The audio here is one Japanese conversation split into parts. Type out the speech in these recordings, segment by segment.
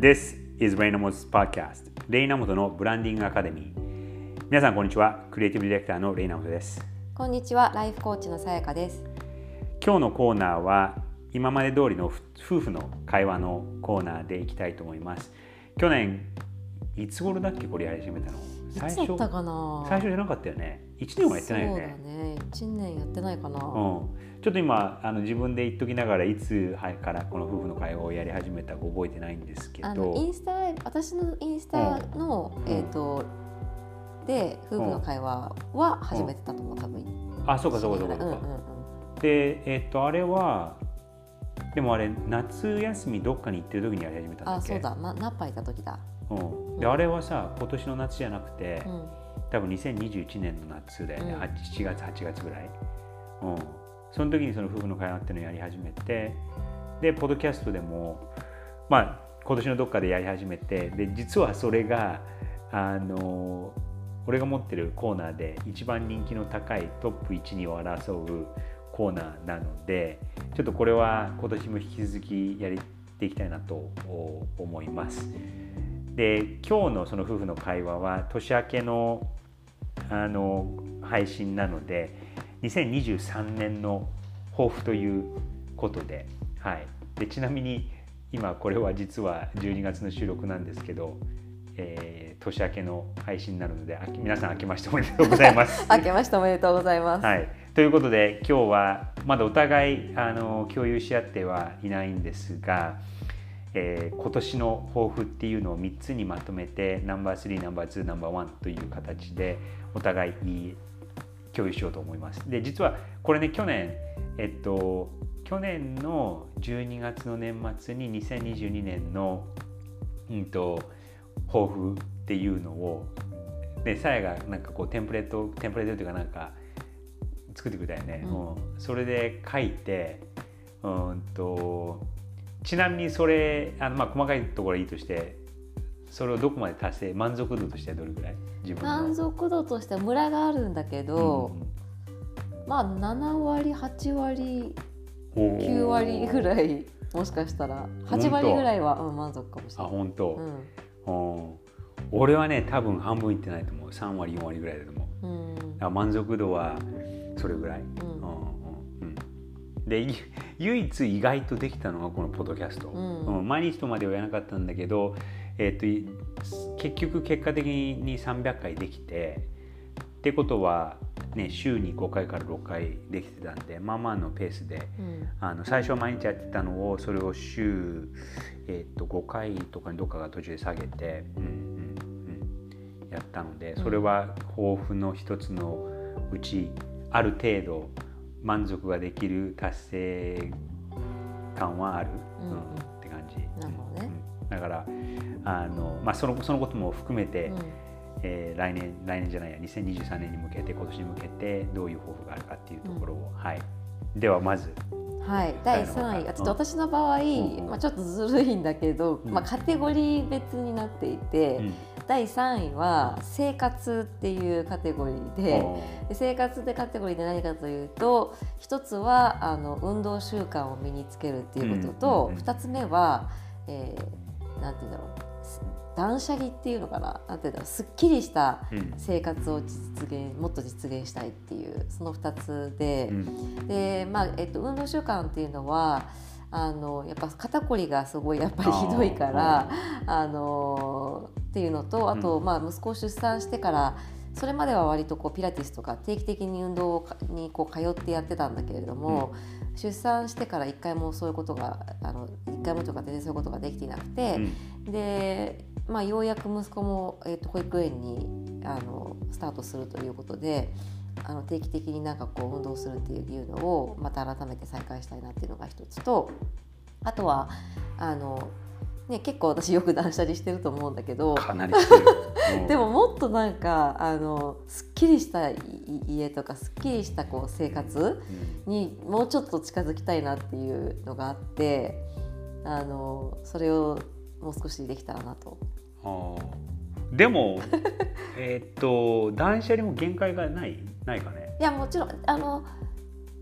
This is Raynamo's Podcast レイナモトのブランディングアカデミー皆さんこんにちは。クリエイティブディレクターのレイナモトです。こんにちは。ライフコーチのさやかです。今日のコーナーは今まで通りの夫婦の会話のコーナーでいきたいと思います。去年いつ頃だっけこれやり始めたの？最初最初じゃなかったよね。1年はやってないよね。そうだね。1年やってないかな、うん、ちょっと今あの自分で言っときながらいつからこの夫婦の会話をやり始めたか覚えてないんですけど。インスタ私のインスタの、うん、えっ、ー、とで夫婦の会話は始めてたと思う、多分。あそうかそうかそうか、うんうんうん、でえっ、ー、とあれはでもあれ夏休みどっかに行ってる時にやり始めたんだっけ？あそうだ、ま、ナッパいた時だ。うん、であれはさ今年の夏じゃなくて、うん、多分2021年の夏だよね、うん、7月8月ぐらい、うん、その時にその夫婦の会話っていうのをやり始めてでポッドキャストでもまあ今年のどっかでやり始めてで実はそれがあの俺が持ってるコーナーで一番人気の高いトップ12を争うコーナーなのでちょっとこれは今年も引き続きやっていきたいなと思います。で今日のその夫婦の会話は年明けのあの配信なので2023年の抱負ということで,、はい、でちなみに今これは実は12月の収録なんですけど、えー、年明けの配信になるので皆さん明けましておめでとうございます。明けましておめでとうございます。はい、ということで今日はまだお互いあの共有し合ってはいないんですが。えー、今年の抱負っていうのを3つにまとめてナンバー3ナンバー2ナンバー1という形でお互い共有しようと思います。で実はこれね去年えっと去年の12月の年末に2022年の、うんと、抱負っていうのをでさやがなんかこうテンプレートテンプレートっていうかなんか作ってくれたよね、うん、それで書いてうんとちなみにそれあの、まあ、細かいところはいいとしてそれをどこまで達成満足度としてはどれぐらい？自分満足度としてはムラがあるんだけど、うん、まあ7割8割9割ぐらいもしかしたら8割ぐらいは、うん、満足かもしれない。あ本当、うん、俺はね多分半分いってないと思う。3割4割ぐらいだと思う、うん、満足度はそれぐらい、うんで 唯一意外とできたのがこのポッドキャスト、うん、毎日とまではやらなかったんだけど、えーと、結局結果的に300回できてってことは、ね、週に5回から6回できてたんでまあまあのペースで、うん、あの最初は毎日やってたのをそれを週、えーと、5回とかにどっかが途中で下げて、うんうんうん、やったのでそれは抱負の一つのうちある程度満足ができる達成感はある、うんうん、って感じ。なるほどね、うん、だからあの、まあ、そのそのことも含めて、うん、えー、来年来年じゃないや2023年に向けて今年に向けてどういう抱負があるかっていうところを、はい、ではまず。はい、第3位。ちょっと私の場合、うん、まあ、ちょっとずるいんだけど、うん、まあ、カテゴリー別になっていて、うん、第3位は生活っていうカテゴリーでで生活でカテゴリーで何かというと一つはあの運動習慣を身につけるっていうことと、2つ目は、えー、なんて言うんだろう。断捨離っていうのかな？なんていうんだろう。すっきりした生活を実現、もっと実現したいっていうその2つで、でまあえっと、運動習慣っていうのはあのやっぱ肩こりがすごいやっぱりひどいからあのっていうのとあと、まあ、息子を出産してからそれまでは割とこうピラティスとか定期的に運動にこう通ってやってたんだけれども、うん、出産してから一回もそういうことがあの一回もとか全然そういうことができていなくて、うん、で、まあ、ようやく息子も、えー、と保育園にあのスタートするということで。あの定期的になんかこう運動するっていうのをまた改めて再開したいなっていうのが一つとあとはあのね、結構私よく断捨離してると思うんだけどかなり でももっとなんかあのすっきりした家とかすっきりしたこう生活にもうちょっと近づきたいなっていうのがあってあのそれをもう少しできたらなと。でも えっと断捨離も限界がないないかね。いやもちろんあの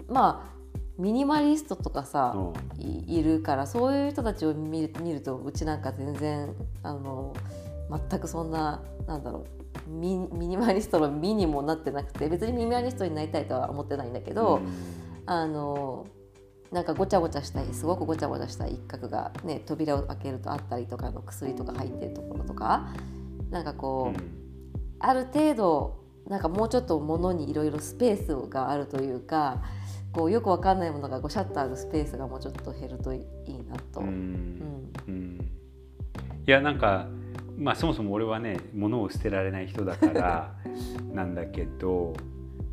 まあミニマリストとかさ、いるからそういう人たちを見る見るとうちなんか全然あの全くそんななんだろうミミニマリストのミにもなってなくて別にミニマリストになりたいとは思ってないんだけど、あのなんかごちゃごちゃしたいすごくごちゃごちゃした一角が、ね、扉を開けるとあったりとかの薬とか入ってるところとかなんかこう、うん、ある程度なんかもうちょっと物にいろいろスペースがあるというかこうよくわかんないものがこうシャッターあるスペースがもうちょっと減るといいなと。うん、うん、いやなんかまあそもそも俺はね物を捨てられない人だから なんだけど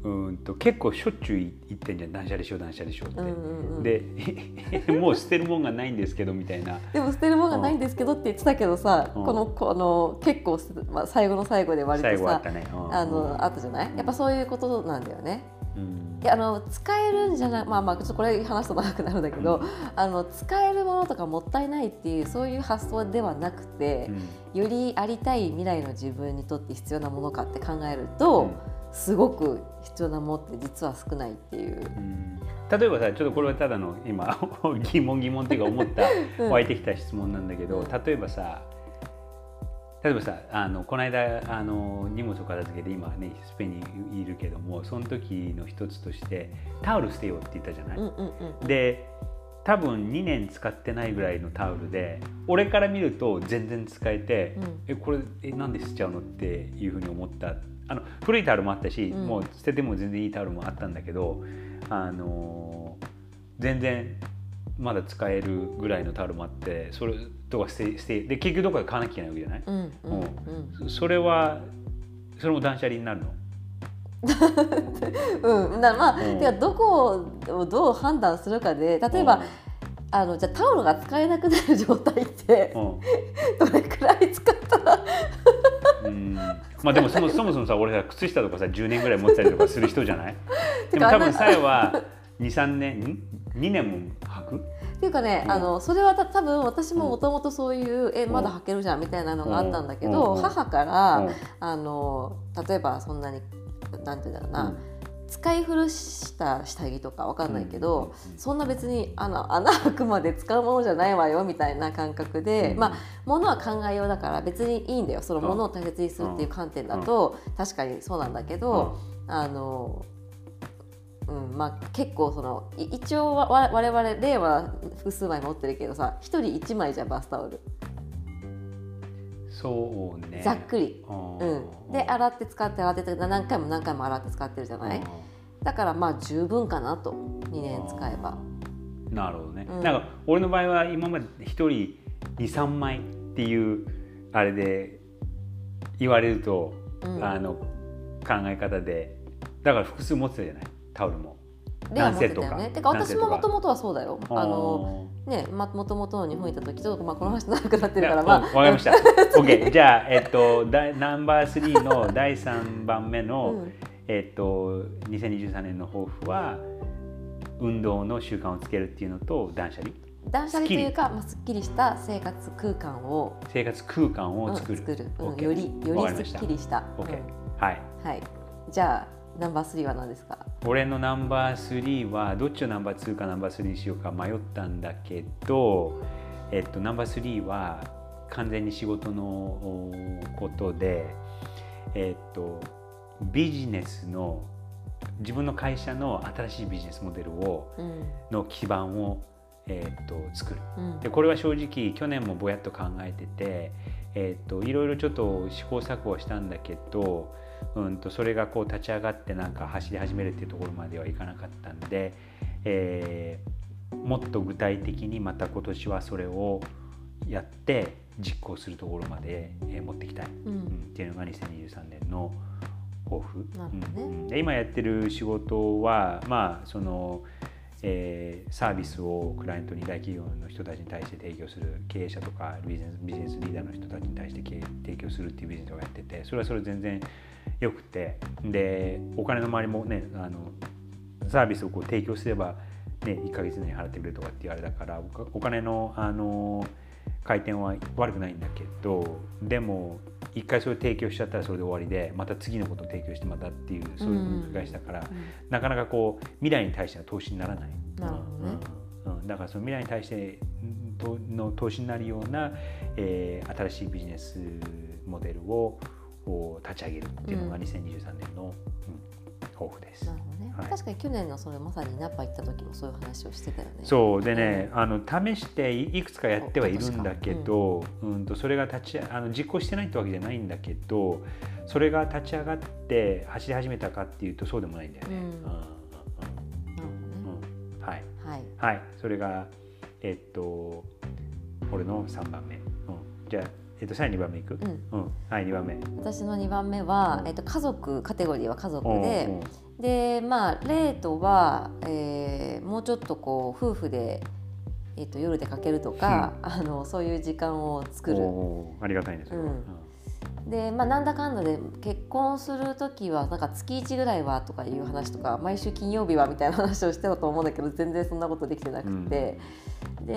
うんと結構しょっちゅう言ってんじゃん。断捨離しよう断捨離しようって、うんうんうん、で もう捨てるもんがないんですけどみたいな。でも捨てるもんがないんですけどって言ってたけどさ、うん、このこの結構、まあ、最後の最後で割とさあ、ね。うん、あのあったじゃない？やっぱそういうことなんだよね。うん、いやあの使えるんじゃないまあまあちょっとこれ話すと長くなるんだけど、うん、あの使えるものとかもったいないっていうそういう発想ではなくて、うん、よりありたい未来の自分にとって必要なものかって考えると、すごく必要なものって実は少ないっていう。例えばさちょっとこれはただの今 疑問疑問っていうか思った 湧いてきた質問なんだけど例えばさ例えばさあのこの間あの荷物を片付けて今ねスペインにいるけどもその時の一つとしてタオル捨てようって言ったじゃない？うんうんうん、で多分2年使ってないぐらいのタオルで俺から見ると全然使えて、うん、えこれえなんで捨てちゃうのっていうふうに思った。あの古いタオルもあったし、うん、もう捨てても全然いいタオルもあったんだけどあの全然まだ使えるぐらいのタオルもあってそれとか捨て捨てで結局どこかで買わなきゃいけないわけじゃない、うんうん、それはそれも断捨離になるの？うん、だまあ、うん、てかどこをどう判断するかで例えば、うん、あのじゃタオルが使えなくなる状態って、うん、どれくらい使った？らうん。まあでもそもそもそもさ俺さ靴下とかさ10年ぐらい持ってたりとかする人じゃない？でも多分さえは23年？2年も履く？っていうかね、うん、あのそれはた多分私ももともとそういう、うん、えまだ履けるじゃんみたいなのがあったんだけど、うん、母から、あの例えばそんなになんていうんだろうな、使い古した下着とかわかんないけど、そんな別にあの穴開くまで使うものじゃないわよみたいな感覚で、まあ物は考えようだから別にいいんだよ。その物を大切にするっていう観点だと、確かにそうなんだけど、あのうんまあ、結構その一応わ我々例は複数枚持ってるけどさ1人1枚じゃバスタオル。そうね。ざっくり、うん、で洗って使って洗って何回も何回も洗って使ってるじゃない？だからまあ十分かなと。2年使えば。なるほどね、うん、なんか俺の場合は今まで1人23枚っていうあれで言われると、うん、あの考え方で。だから複数持ってたじゃない？タオルも。男性とか。ね、てか私ももともとはそうだよ。あのね、まもともと日本にいた時ちょっとまあこの話長くなってるからまあ。わかりました。OK じゃあえっとナンバースリーの第三番目の、うん、えっと2023年の抱負は運動の習慣をつけるっていうのと断捨離？断捨離というか、まあ、すっきりした生活空間を生活空間を作る,、うん、作る、うん、よりよりすっきりした。OK、はい、はい、じゃあナンバー3は何ですか？俺のナンバー3はどっちをナンバー2かナンバー3にしようか迷ったんだけど、えっと、ナンバー3は完全に仕事のことで、えっと、ビジネスの自分の会社の新しいビジネスモデルを、うん、の基盤を、えっと、作る、うん、でこれは正直去年もぼやっと考えてて、えっと、いろいろちょっと試行錯誤したんだけどうんとそれがこう立ち上がってなんか走り始めるっていうところまではいかなかったんで、えー、もっと具体的にまた今年はそれをやって実行するところまで、えー、持っていきたい、うん、っていうのが2023年の抱負、ね。うん、で今やってる仕事はまあそのえー、サービスをクライアントに大企業の人たちに対して提供する経営者とかビジネスビジネスリーダーの人たちに対して提供するっていうビジネスをやっててそれはそれ全然よくて。でお金の周りもねあのサービスをこう提供すれば、ね、1ヶ月に払ってくれとかっていうあれだからお金のあの回転は悪くないんだけどでも一回それを提供しちゃったらそれで終わりでまた次のことを提供してまたっていうそういう繰り返しだから、なかなかこう未来に対しての投資にならない。なるほどね。うん、だからその未来に対しての投資になるような、えー、新しいビジネスモデルを立ち上げるっていうのが2023年の、うん、抱負です。はい、確かに去年のそれまさにナッパ行った時もそういう話をしてたよね。そうでね、うん、あの試していくつかやってはいるんだけど、うん、うんとそれが立ちあの実行してないってわけじゃないんだけどそれが立ち上がって走り始めたかっていうとそうでもないんだよね。はい、はい、はい、それがえっと俺の3番目。うん、じゃあえっと、さらに2番目いく、うん。うん、はい2番目。私の2番目は、えっと、家族カテゴリーは家族で、でまあレートは、えー、もうちょっとこう夫婦で、えーと、夜出かけるとか、うん、あのそういう時間を作る。ありがたいです、うんでまあ、なんだかんだで結婚する時はなんか月1ぐらいはとかいう話とか毎週金曜日はみたいな話をしてたと思うんだけど全然そんなことできてなくて、うん、で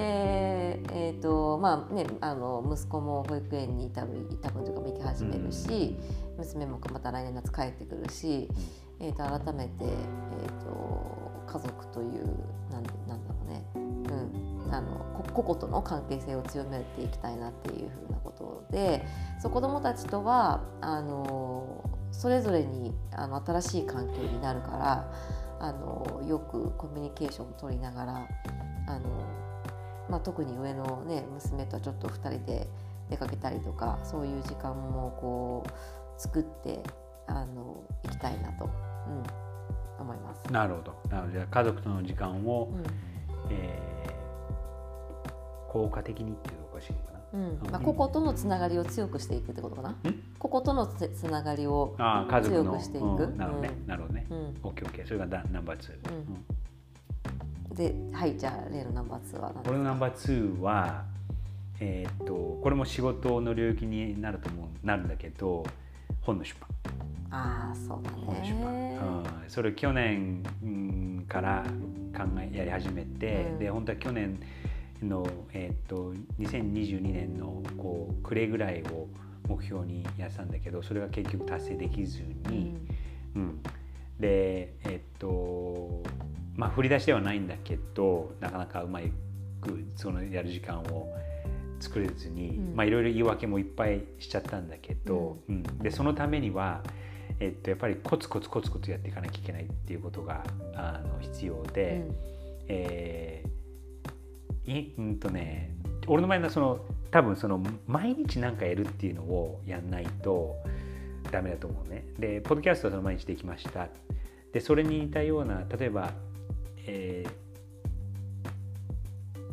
えっ、ー、とまあねあの息子も保育園に多分多分というか行き始めるし、うん、娘もまた来年夏帰ってくるし。えー、と改めて、えーと、家族というなんなんだろうね、うん、あの個々との関係性を強めていきたいなっていうふうなことでそう子どもたちとはあのそれぞれにあの新しい環境になるからあのよくコミュニケーションを取りながらあの、まあ、特に上の、ね、娘とちょっと2人で出かけたりとかそういう時間もこう作ってあの行きたいなと、うん、思います。なるほど。なので家族との時間を、うん、えー、効果的にっていうおかしいのかな。うんまあ、個々とのつながりを強くしていくってことかな。個々とのつながりを強くしていく。うん、なるほどね。なるほどね。オッケーオッケー。それがナンバー2。うん、で、はいじゃあ例のナンバー2は俺のナンバー2は、えー、っとこれも仕事の領域になると思うなるんだけど、本の出版。あそうだね、うん、それ去年から考えやり始めて、うん、で本当は去年の、えーと、2022年のこう暮れぐらいを目標にやってたんだけどそれが結局達成できずに、うん、うん、でえっ、ー、とまあ振り出しではないんだけどなかなかうまくそのやる時間を作れずに、まあいろいろ言い訳もいっぱいしちゃったんだけど、うん。でそのためにはえっと、やっぱりコツコツコツコツやっていかなきゃいけないっていうことがあの必要で、うん、えー、いうんとね俺の場合はその多分その毎日何かやるっていうのをやんないとダメだと思うね。でポッドキャストはその毎日できました。でそれに似たような例えば、えー、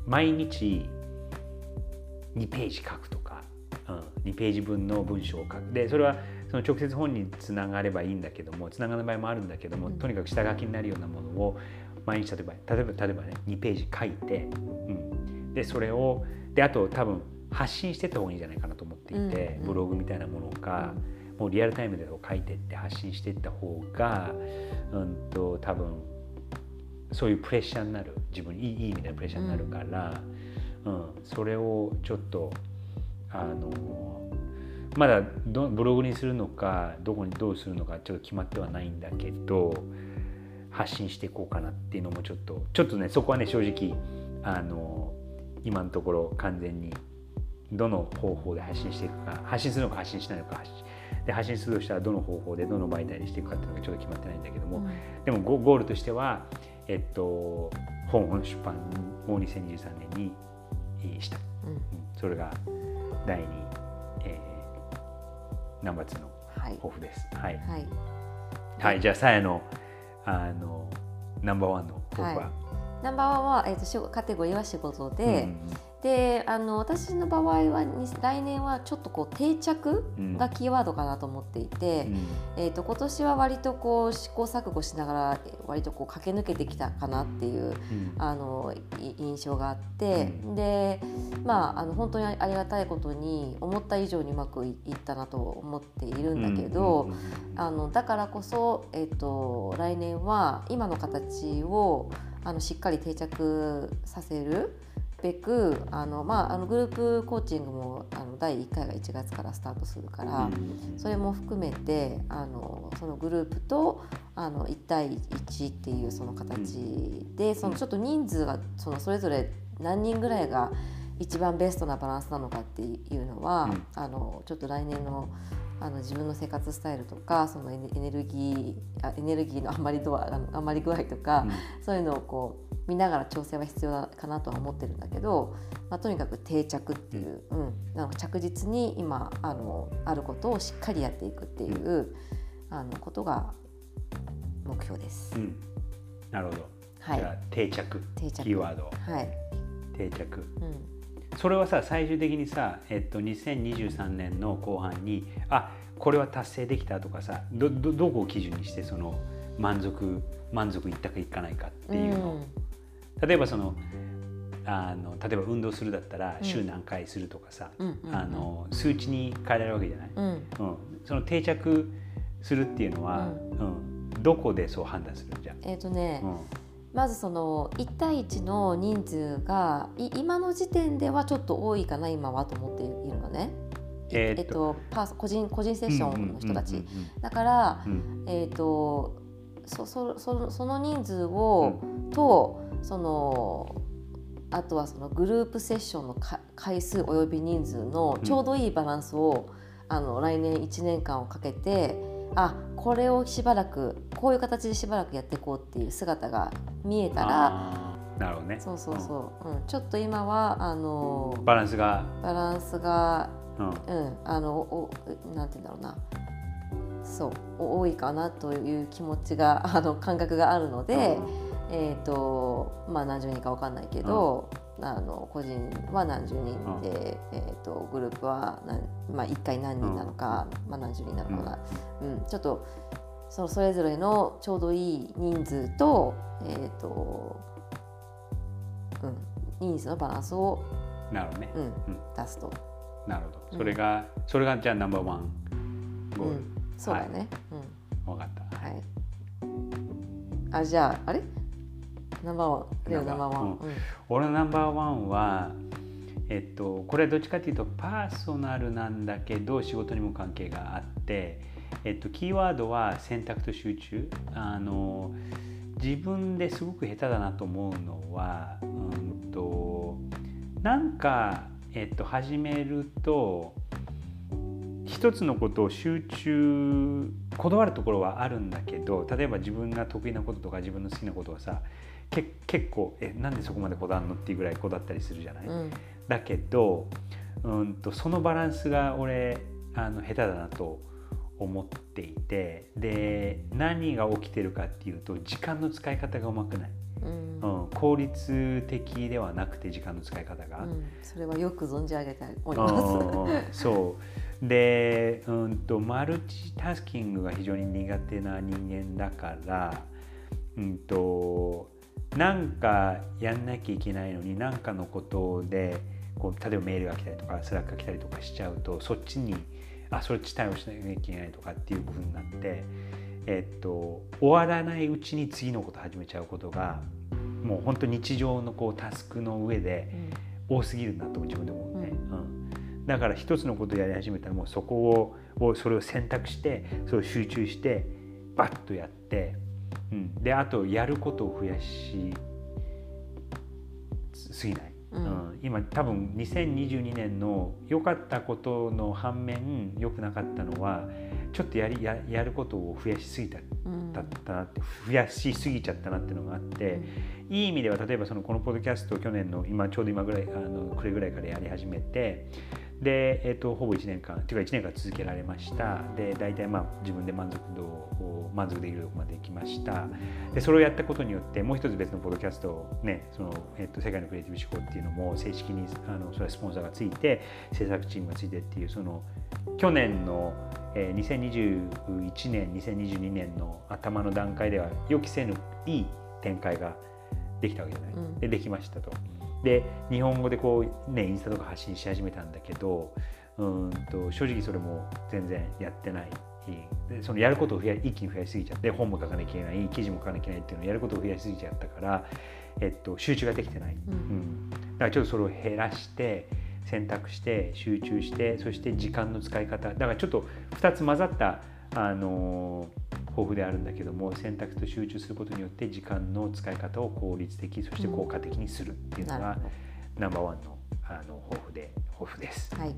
毎日2ページ書くとか、うん、2ページ分の文章を書くでそれはその直接本につながればいいんだけどもつながる場合もあるんだけども、とにかく下書きになるようなものを毎日例えば例えば例えばね2ページ書いて、うん、でそれをであと多分発信してった方がいいんじゃないかなと思っていて、ブログみたいなものか、もうリアルタイムで書いてって発信していった方が、うんと多分そういうプレッシャーになる。自分にいい意味でのプレッシャーになるから、うん、それをちょっとあのまだどブログにするのかどこにどうするのかちょっと決まってはないんだけど発信していこうかなっていうのもちょっとちょっとねそこはね正直あの今のところ完全にどの方法で発信していくか発信するのか発信しないのか発信で発信するとしたらどの方法でどの媒体にしていくかっていうのがちょっと決まってないんだけども、うん、でもゴールとしては、えっと、本の出版を2023年にした、うん、それが第2ナンバー2の抱負です。はい。はい。はい、じゃあ、さやの、あの、ナンバーワンの抱負は、ナンバーワンは、えっ、ー、と、カテゴリーは仕事で、うんであの私の場合は来年はちょっとこう定着がキーワードかなと思っていて、うん、えーと、今年は割とこう試行錯誤しながら割とこう駆け抜けてきたかなっていう、うん、あの印象があって、うん、でまああの本当にありがたいことに思った以上にうまくいったなと思っているんだけど、あのだからこそ、えーと来年は今の形をあのしっかり定着させる。べくあの、まあ、あのグループコーチングもあのの第1回が1月からスタートするから、それも含めてあのそのグループとあの1対1っていうその形で、そのちょっと人数がそのそれぞれ何人ぐらいが一番ベストなバランスなのかっていうのは、あのちょっと来年のあの自分の生活スタイルとかそのエネルギーあエネルギーの 余り度あの余り具合とか、うん、そういうのをこう見ながら調整は必要かなとは思ってるんだけど、まあ、とにかく定着っていう、うん、なんか着実に今あのあることをしっかりやっていくっていう、あのことが目標です。うん、なるほど。はい。定着。定着。キーワード。はい。定着。うん。それはさ最終的にさ、えっと、2023年の後半にあこれは達成できたとかさどどどこを基準にしてその満足満足いったかいかないかっていうの、うん、例えばそのあの例えば運動するだったら週何回するとかさ、あの数値に変えられるわけじゃない、うん、うん、その定着するっていうのは、うん。どこでそう判断するじゃ？えっ、ー、とね、まずその1対1の人数が今の時点ではちょっと多いかな今はと思っているのね。えー、っと、パー個人個人セッションの人た。ち、だから、えー、っとそそそその人数を、とそのあとはそのグループセッションの回数および人数のちょうどいいバランスを、あの来年1年間をかけてあこれをしばらくこういう形でしばらくやっていこうっていう姿が見えたらなるほどね。そうそうそう、うん、ちょっと今はあのバランスが？バランスが、うん、うん、あのおなんて言うんだろうな。そう。多いかなという気持ちがあの感覚があるので、うん、えっ、ー、とまあ何十人か分かんないけど、うん、あの個人は何十人で、うん、えーと、グループは何、まあ、1回何人なのか、まあ、何十人なのかな、うん。ちょっとそそれぞれのちょうどいい人数と,、えーとうん、人数のバランスをなるほどね、うん。出すと。なるほど。それが、それがじゃあナンバーワンゴール。そうだね、うん、分かった。はい。あじゃああれ？ナンバーワンナンバーワン、うん、俺のナンバーワンはえっとこれはどっちかというとパーソナルなんだけど仕事にも関係があってえっとキーワードは選択と集中。あの自分ですごく下手だなと思うのはうんとなんかえっと始めると一つのことを集中こだわるところはあるんだけど例えば自分が得意なこととか自分の好きなことはさけ結構えなんでそこまでこだわるのっていうぐらいこだわったりするじゃない、うん、だけどうんとそのバランスが俺あの下手だなと思っていてで何が起きてるかっていうと時間の使い方がうまくない。うん、うん、効率的ではなくて時間の使い方が、うん、それはよく存じ上げております。そうで、うんと、マルチタスキングが非常に苦手な人間だから、うんと、なんかやんなきゃいけないのに何かのことでこう例えばメールが来たりとかスラックが来たりとかしちゃうとそっちにあそっち対応しなきゃいけないとかっていう部分になって。えっと、終わらないうちに次のこと始めちゃうことがもう本当日常のこうタスクの上で多すぎるなと自分で思うね、うん、うん、だから一つのことをやり始めたらもうそこををそれを選択してそれを集中してバッとやって、うん、であとやることを増やしすぎない。うん、今多分2022年の良かったことの反面良くなかったのはちょっとやりややることを増やしすぎた,、だったなって増やしすぎちゃったなっていうのがあって、うん、いい意味では例えばそのこのポッドキャストを去年の今ちょうど今ぐらいあのくれぐらいからやり始めてで、えーと、ほぼ1年間っていうか1年間続けられました。で大体まあ自分で満足度を満足できるところまで来ました。でそれをやったことによってもう一つ別のポッドキャストをねその、えーと、世界のクリエイティブ思考っていうのも正式にあのそれはスポンサーがついて制作チームがついてっていうその去年のえー、2021年2022年の頭の段階では予期せぬいい展開ができたわけじゃない、うん、でできましたと。で日本語でこうねインスタとか発信し始めたんだけどうんと正直それも全然やってない。でそのやることを増や一気に増やしすぎちゃって本も書かなきゃいけない記事も書かなきゃいけないっていうのをやることを増やしすぎちゃったから、えっと、集中ができてない、うん、うん、だからちょっとそれを減らして選択して集中してそして時間の使い方。だからちょっと2つ混ざったあの豊富であるんだけども選択と集中することによって時間の使い方を効率的そして効果的にするっていうのが、うん、ナンバーワンのあの豊富で豊富です。はい、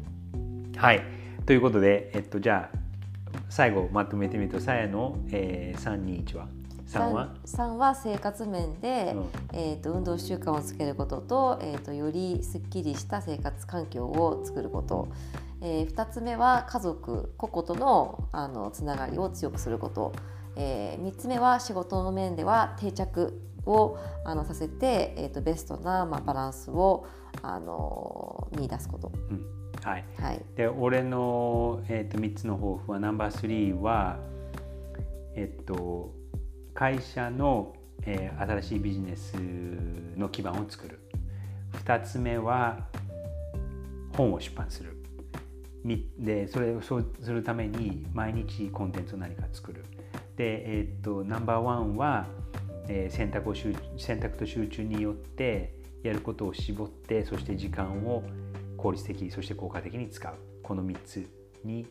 はい、ということで、えっと、じゃあ最後まとめてみるとさやの、えー、321は？3は？3, は生活面で、うん、えーと、運動習慣をつけることと,、えーと、よりすっきりした生活環境を作ること、えー、2つ目は家族個々とのあのつながりを強くすること、えー、3つ目は仕事の面では定着をあのさせて、えーと、ベストな、まあ、バランスをあの見出すこと。うん。はい、はい、で俺の、えーと、3つの抱負はナンバー3はえっと会社の、えー、新しいビジネスの基盤を作る。2つ目は本を出版するでそれをそうするために毎日コンテンツを何か作る。で、えー、っとナンバーワンは、えー、選択を選択と集中によってやることを絞ってそして時間を効率的そして効果的に使う。この3つに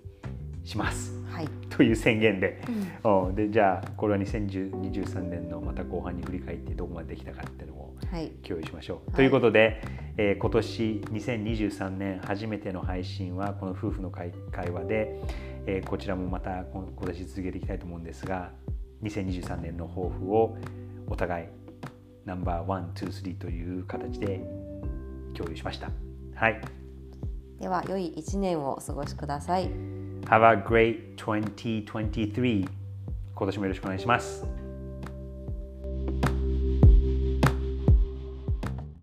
します、はい、という宣言でうん、でじゃあこれは2023年のまた後半に振り返ってどこまでできたかっていうのを共有しましょう。はい、ということで、えー、今年2023年初めての配信はこの夫婦の会話で、えー、こちらもまた今年続けていきたいと思うんですが2023年の抱負をお互い number one, two, three という形で共有しました。はい。では良い1年をお過ごしください。Have a great 2023今年もよろしくお願いします。